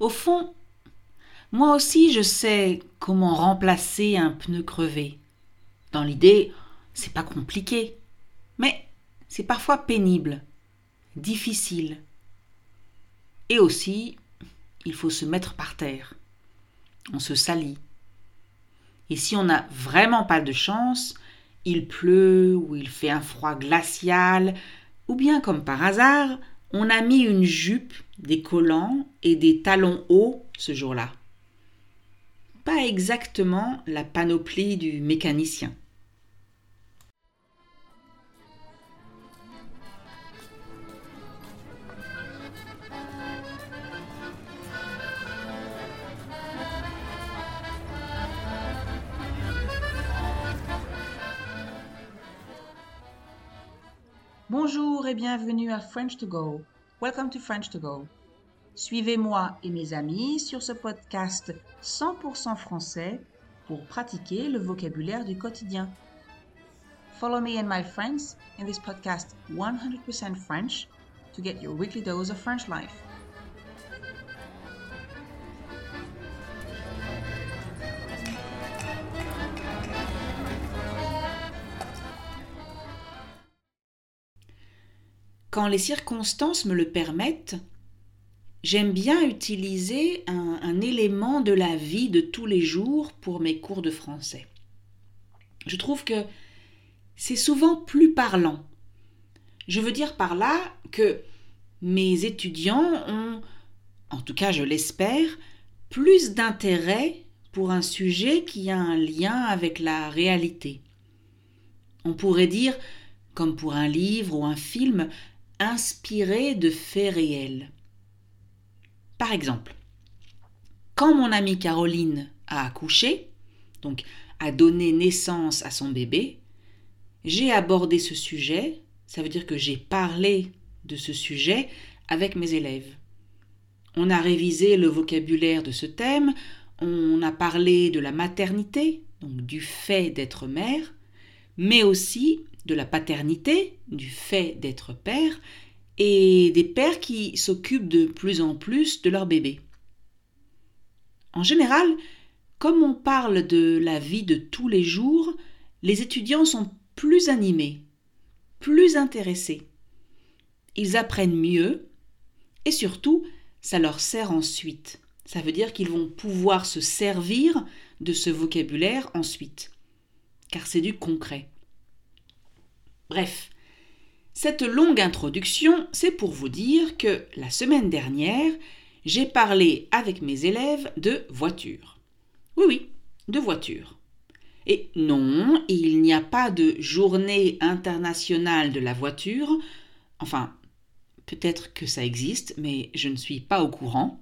Au fond, moi aussi je sais comment remplacer un pneu crevé. Dans l'idée, c'est pas compliqué, mais c'est parfois pénible, difficile. Et aussi, il faut se mettre par terre. On se salit. Et si on n'a vraiment pas de chance, il pleut ou il fait un froid glacial, ou bien comme par hasard, on a mis une jupe, des collants et des talons hauts ce jour-là. Pas exactement la panoplie du mécanicien. Bonjour et bienvenue à French to Go. Welcome to French to Go. Suivez-moi et mes amis sur ce podcast 100% français pour pratiquer le vocabulaire du quotidien. Follow me and my friends in this podcast 100% French to get your weekly dose of French life. Quand les circonstances me le permettent, j'aime bien utiliser un, élément de la vie de tous les jours pour mes cours de français. Je trouve que c'est souvent plus parlant. Je veux dire par là que mes étudiants ont, en tout cas je l'espère, plus d'intérêt pour un sujet qui a un lien avec la réalité. On pourrait dire, comme pour un livre ou un film, inspiré de faits réels. Par exemple, quand mon amie Caroline a accouché, donc a donné naissance à son bébé, j'ai abordé ce sujet, ça veut dire que j'ai parlé de ce sujet avec mes élèves. On a révisé le vocabulaire de ce thème, on a parlé de la maternité, donc du fait d'être mère, mais aussi de la paternité, du fait d'être père, et des pères qui s'occupent de plus en plus de leur bébé. En général, comme on parle de la vie de tous les jours, les étudiants sont plus animés, plus intéressés. Ils apprennent mieux et surtout, ça leur sert ensuite. Ça veut dire qu'ils vont pouvoir se servir de ce vocabulaire ensuite, car c'est du concret. Bref, cette longue introduction, c'est pour vous dire que la semaine dernière, j'ai parlé avec mes élèves de voiture. Oui, oui, de voiture. Et non, il n'y a pas de journée internationale de la voiture. Enfin, peut-être que ça existe, mais je ne suis pas au courant.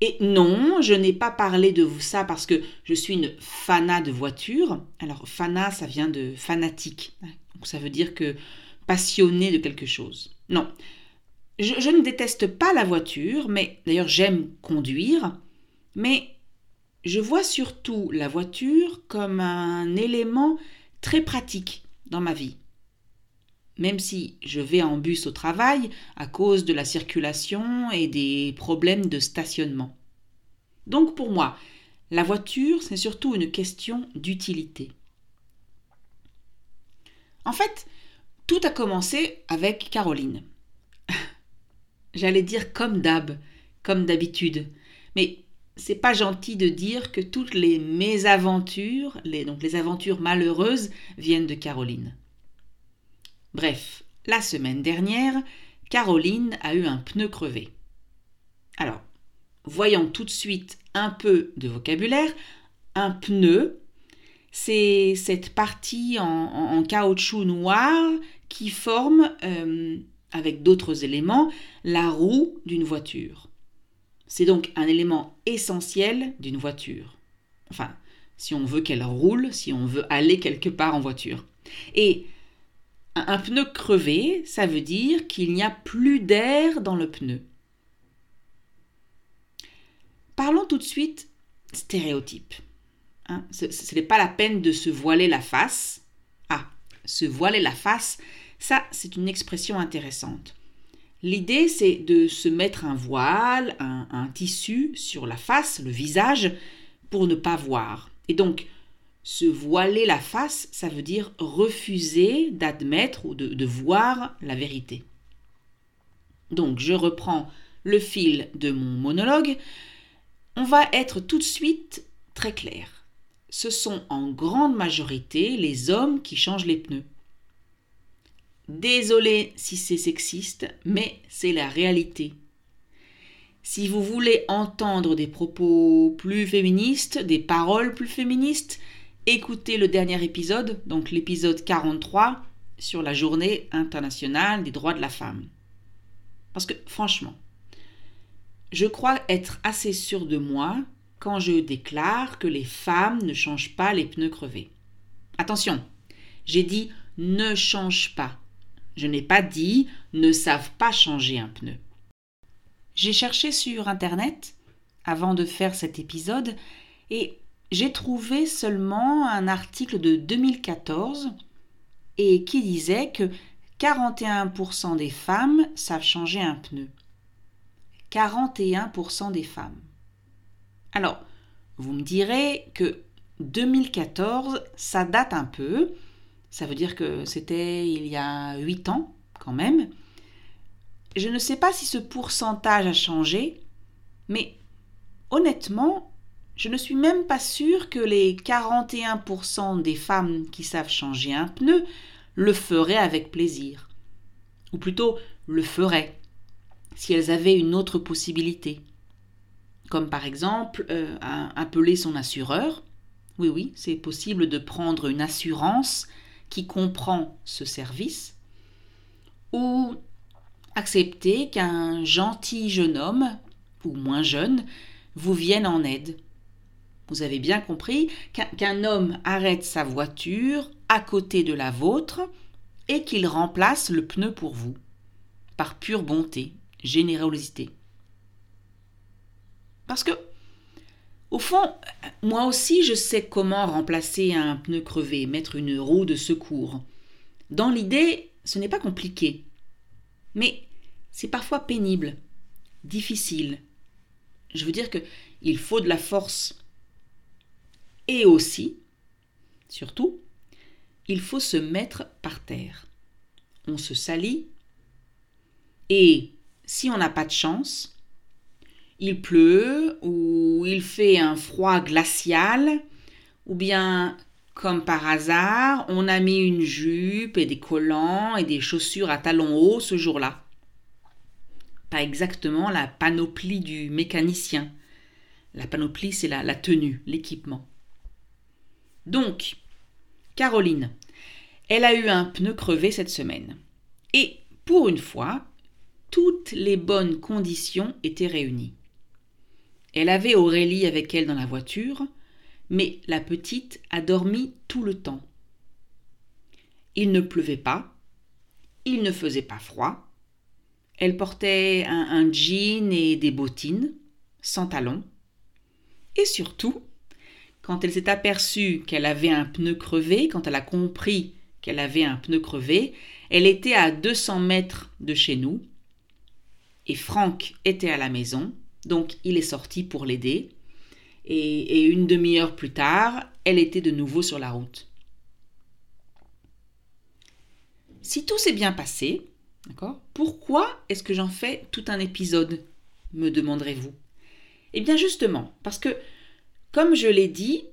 Et non, je n'ai pas parlé de ça parce que je suis une fana de voiture. Alors, fana, ça vient de fanatique. Donc, ça veut dire que passionné de quelque chose. Non. Je, je ne déteste pas la voiture, mais d'ailleurs, j'aime conduire. Mais je vois surtout la voiture comme un élément très pratique dans ma vie. Même si je vais en bus au travail à cause de la circulation et des problèmes de stationnement. Donc pour moi, la voiture, c'est surtout une question d'utilité. En fait, tout a commencé avec Caroline. J'allais dire comme d'hab, comme d'habitude. Mais c'est pas gentil de dire que toutes les mésaventures, les, donc les aventures malheureuses, viennent de Caroline. Bref, la semaine dernière, Caroline a eu un pneu crevé. Alors, voyons tout de suite un peu de vocabulaire. Un pneu, c'est cette partie en, caoutchouc noir qui forme, euh, avec d'autres éléments, la roue d'une voiture. C'est donc un élément essentiel d'une voiture. Enfin, si on veut qu'elle roule, si on veut aller quelque part en voiture. Et un pneu crevé, ça veut dire qu'il n'y a plus d'air dans le pneu. Parlons tout de suite stéréotype. Hein, ce n'est pas la peine de se voiler la face. Ah, se voiler la face, ça c'est une expression intéressante. L'idée, c'est de se mettre un voile, un, tissu sur la face, le visage, pour ne pas voir. Et donc, se voiler la face, ça veut dire refuser d'admettre ou de voir la vérité. Donc, je reprends le fil de mon monologue. On va être tout de suite très clair. Ce sont en grande majorité les hommes qui changent les pneus. Désolé si c'est sexiste, mais c'est la réalité. Si vous voulez entendre des propos plus féministes, des paroles plus féministes, écoutez le dernier épisode, donc l'épisode 43 sur la journée internationale des droits de la femme. Parce que franchement, je crois être assez sûr de moi quand je déclare que les femmes ne changent pas les pneus crevés. Attention, j'ai dit ne change pas. Je n'ai pas dit ne savent pas changer un pneu. J'ai cherché sur Internet avant de faire cet épisode et j'ai trouvé seulement un article de 2014 et qui disait que 41% des femmes savent changer un pneu. 41% des femmes. Alors, vous me direz que 2014, ça date un peu. Ça veut dire que c'était il y a 8 ans quand même. Je ne sais pas si ce pourcentage a changé, mais honnêtement, je ne suis même pas sûre que les 41% des femmes qui savent changer un pneu le feraient avec plaisir. Ou plutôt le feraient si elles avaient une autre possibilité. Comme par exemple euh, appeler son assureur. Oui, oui, c'est possible de prendre une assurance qui comprend ce service. Ou accepter qu'un gentil jeune homme, ou moins jeune, vous vienne en aide. Vous avez bien compris qu'un homme arrête sa voiture à côté de la vôtre et qu'il remplace le pneu pour vous, par pure bonté, générosité. Parce que, au fond, moi aussi je sais comment remplacer un pneu crevé, mettre une roue de secours. Dans l'idée, ce n'est pas compliqué. Mais c'est parfois pénible, difficile. Je veux dire que il faut de la force. Et aussi, surtout, il faut se mettre par terre. On se salit et si on n'a pas de chance, il pleut ou il fait un froid glacial ou bien comme par hasard, on a mis une jupe et des collants et des chaussures à talons hauts ce jour-là. Pas exactement la panoplie du mécanicien. La panoplie, c'est la, tenue, l'équipement. Donc, Caroline, elle a eu un pneu crevé cette semaine. Et pour une fois, toutes les bonnes conditions étaient réunies. Elle avait Aurélie avec elle dans la voiture, mais la petite a dormi tout le temps. Il ne pleuvait pas, il ne faisait pas froid, elle portait un, jean et des bottines, sans talons, et surtout, quand elle s'est aperçue qu'elle avait un pneu crevé, quand elle a compris qu'elle avait un pneu crevé, elle était à 200 mètres de chez nous, et Franck était à la maison, donc il est sorti pour l'aider. Et, une demi-heure plus tard, elle était de nouveau sur la route. Si tout s'est bien passé, pourquoi est-ce que j'en fais tout un épisode me demanderez-vous? Eh bien justement, parce que, comme je l'ai dit,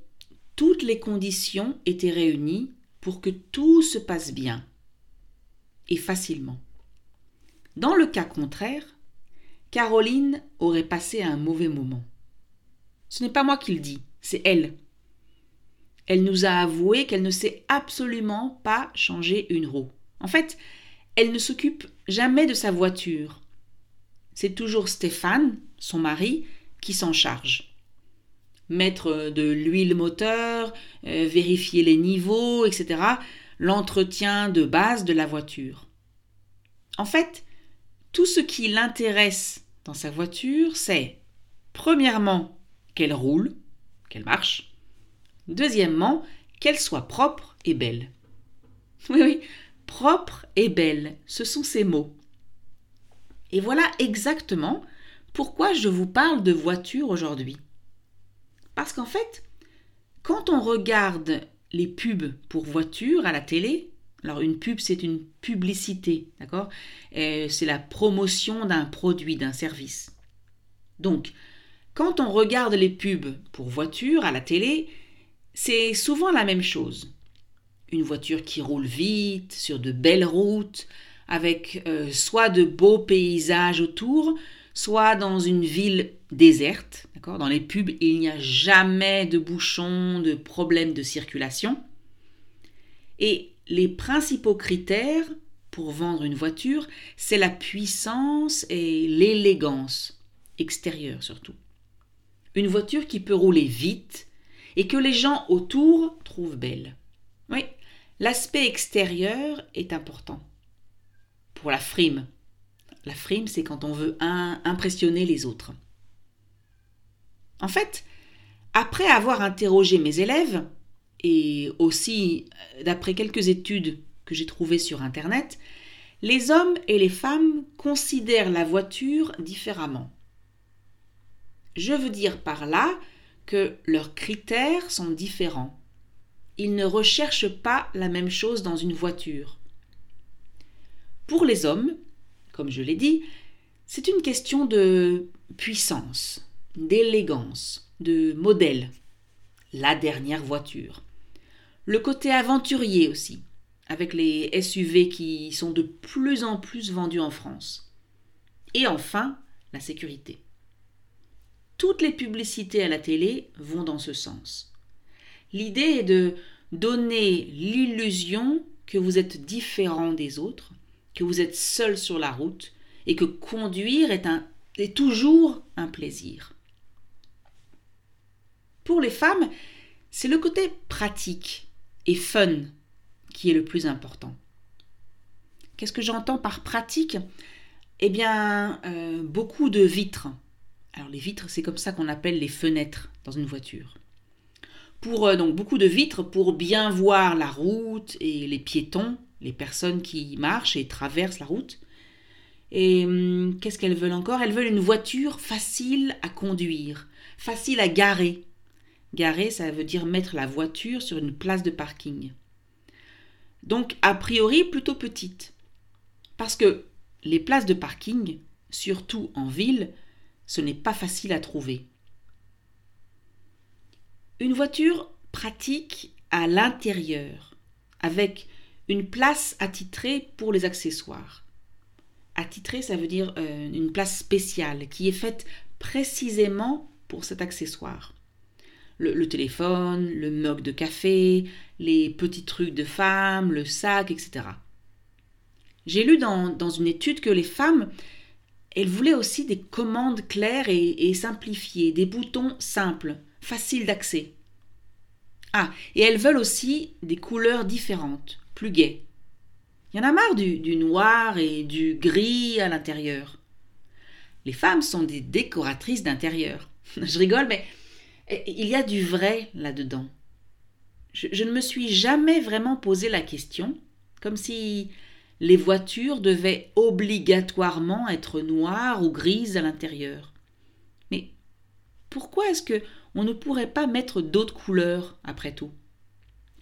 toutes les conditions étaient réunies pour que tout se passe bien et facilement. Dans le cas contraire, Caroline aurait passé un mauvais moment. Ce n'est pas moi qui le dis, c'est elle. Elle nous a avoué qu'elle ne sait absolument pas changer une roue. En fait, elle ne s'occupe jamais de sa voiture. C'est toujours Stéphane, son mari, qui s'en charge. Mettre de l'huile moteur, euh, vérifier les niveaux, etc. L'entretien de base de la voiture. En fait, tout ce qui l'intéresse dans sa voiture, c'est premièrement qu'elle roule, qu'elle marche, deuxièmement qu'elle soit propre et belle. Oui, oui, propre et belle, ce sont ces mots. Et voilà exactement pourquoi je vous parle de voiture aujourd'hui. Parce qu'en fait, quand on regarde les pubs pour voiture à la télé, alors une pub c'est une publicité, d'accord? C'est la promotion d'un produit, d'un service. Donc, quand on regarde les pubs pour voiture à la télé, c'est souvent la même chose. Une voiture qui roule vite, sur de belles routes, avec euh, soit de beaux paysages autour, soit dans une ville déserte. D'accord? Dans les pubs, il n'y a jamais de bouchons, de problèmes de circulation. Et les principaux critères pour vendre une voiture, c'est la puissance et l'élégance extérieure surtout. Une voiture qui peut rouler vite et que les gens autour trouvent belle. Oui, l'aspect extérieur est important. Pour la frime. La frime, c'est quand on veut impressionner les autres. En fait, après avoir interrogé mes élèves, et aussi euh, d'après quelques études que j'ai trouvées sur Internet, les hommes et les femmes considèrent la voiture différemment. Je veux dire par là que leurs critères sont différents. Ils ne recherchent pas la même chose dans une voiture. Pour les hommes, comme je l'ai dit, c'est une question de puissance, d'élégance, de modèle. La dernière voiture. Le côté aventurier aussi, avec les SUV qui sont de plus en plus vendus en France. Et enfin, la sécurité. Toutes les publicités à la télé vont dans ce sens. L'idée est de donner l'illusion que vous êtes différent des autres, que vous êtes seul sur la route et que conduire est, toujours un plaisir. Pour les femmes, c'est le côté pratique et fun qui est le plus important. Qu'est-ce que j'entends par pratique? Eh bien, euh, beaucoup de vitres. Alors les vitres, c'est comme ça qu'on appelle les fenêtres dans une voiture. Pour euh, donc beaucoup de vitres pour bien voir la route et les piétons, les personnes qui marchent et traversent la route. Et hum, qu'est-ce qu'elles veulent encore? Elles veulent une voiture facile à conduire, facile à garer. Garer, ça veut dire mettre la voiture sur une place de parking. Donc, a priori, plutôt petite. Parce que les places de parking, surtout en ville, ce n'est pas facile à trouver. Une voiture pratique à l'intérieur, avec une place attitrée pour les accessoires. Attitrée, ça veut dire euh, une place spéciale qui est faite précisément pour cet accessoire. Le, téléphone, le mug de café, les petits trucs de femmes, le sac, etc. J'ai lu dans, dans une étude que les femmes elle voulait aussi des commandes claires et, simplifiées, des boutons simples, faciles d'accès. Ah, et elles veulent aussi des couleurs différentes, plus gaies. Il y en a marre du, du noir et du gris à l'intérieur. Les femmes sont des décoratrices d'intérieur. Je rigole, mais il y a du vrai là-dedans. je, ne me suis jamais vraiment posé la question, comme si les voitures devaient obligatoirement être noires ou grises à l'intérieur. Mais pourquoi est-ce que on ne pourrait pas mettre d'autres couleurs après tout?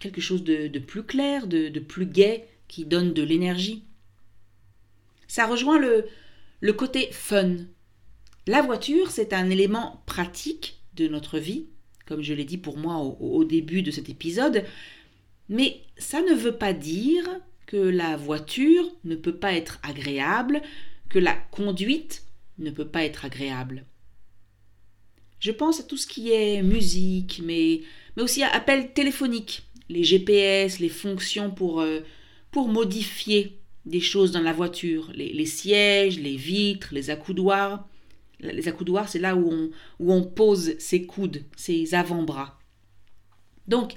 Quelque chose de, plus clair, de, plus gai, qui donne de l'énergie? Ça rejoint le côté fun. La voiture, c'est un élément pratique de notre vie, comme je l'ai dit pour moi au, au début de cet épisode, mais ça ne veut pas dire que la voiture ne peut pas être agréable, que la conduite ne peut pas être agréable. Je pense à tout ce qui est musique, mais, mais aussi à appels téléphoniques, les GPS, les fonctions pour, euh, pour modifier des choses dans la voiture, les, sièges, les vitres, les accoudoirs. Les accoudoirs, c'est là où on, pose ses coudes, ses avant-bras. Donc,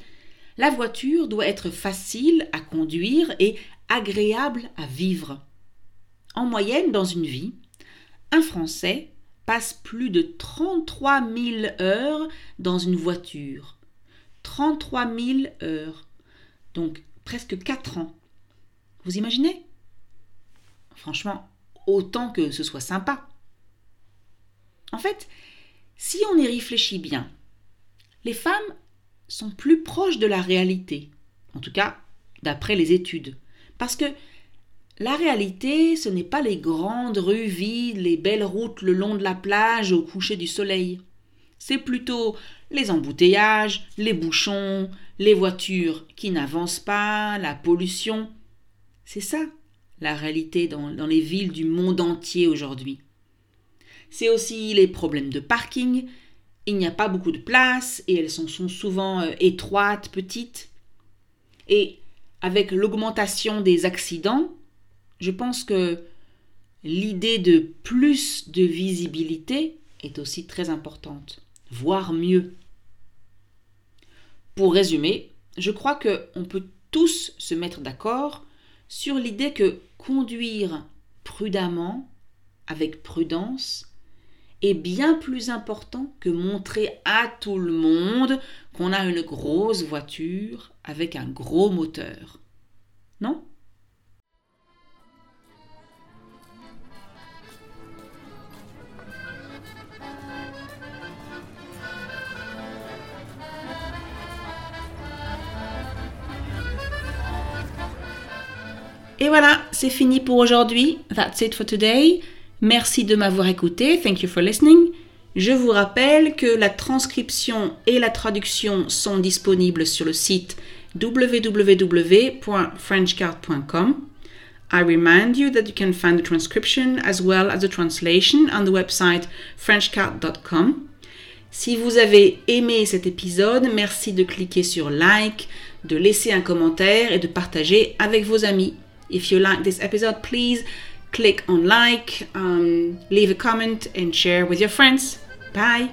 la voiture doit être facile à conduire et agréable à vivre. En moyenne, dans une vie, un Français passe plus de 33 000 heures dans une voiture. 33 000 heures. Donc presque 4 ans. Vous imaginez? Franchement, autant que ce soit sympa. En fait, si on y réfléchit bien, les femmes sont plus proches de la réalité, en tout cas d'après les études. Parce que la réalité, ce n'est pas les grandes rues vides, les belles routes le long de la plage au coucher du soleil. C'est plutôt les embouteillages, les bouchons, les voitures qui n'avancent pas, la pollution. C'est ça, la réalité dans, dans, les villes du monde entier aujourd'hui. C'est aussi les problèmes de parking. Il n'y a pas beaucoup de place et elles sont, sont souvent euh, étroites, petites. Et avec l'augmentation des accidents, je pense que l'idée de plus de visibilité est aussi très importante, voire mieux. Pour résumer, je crois qu'on peut tous se mettre d'accord sur l'idée que conduire prudemment, avec prudence, est bien plus important que montrer à tout le monde qu'on a une grosse voiture avec un gros moteur. Non? Et voilà, c'est fini pour aujourd'hui. That's it for today. Merci de m'avoir écouté. Thank you for listening. Je vous rappelle que la transcription et la traduction sont disponibles sur le site www.frenchcard.com. I remind you that you can find the transcription as well as the translation on the website frenchcard.com. Si vous avez aimé cet épisode, merci de cliquer sur like, de laisser un commentaire et de partager avec vos amis. If you like this episode, please click on like, um, leave a comment, and share with your friends. Bye.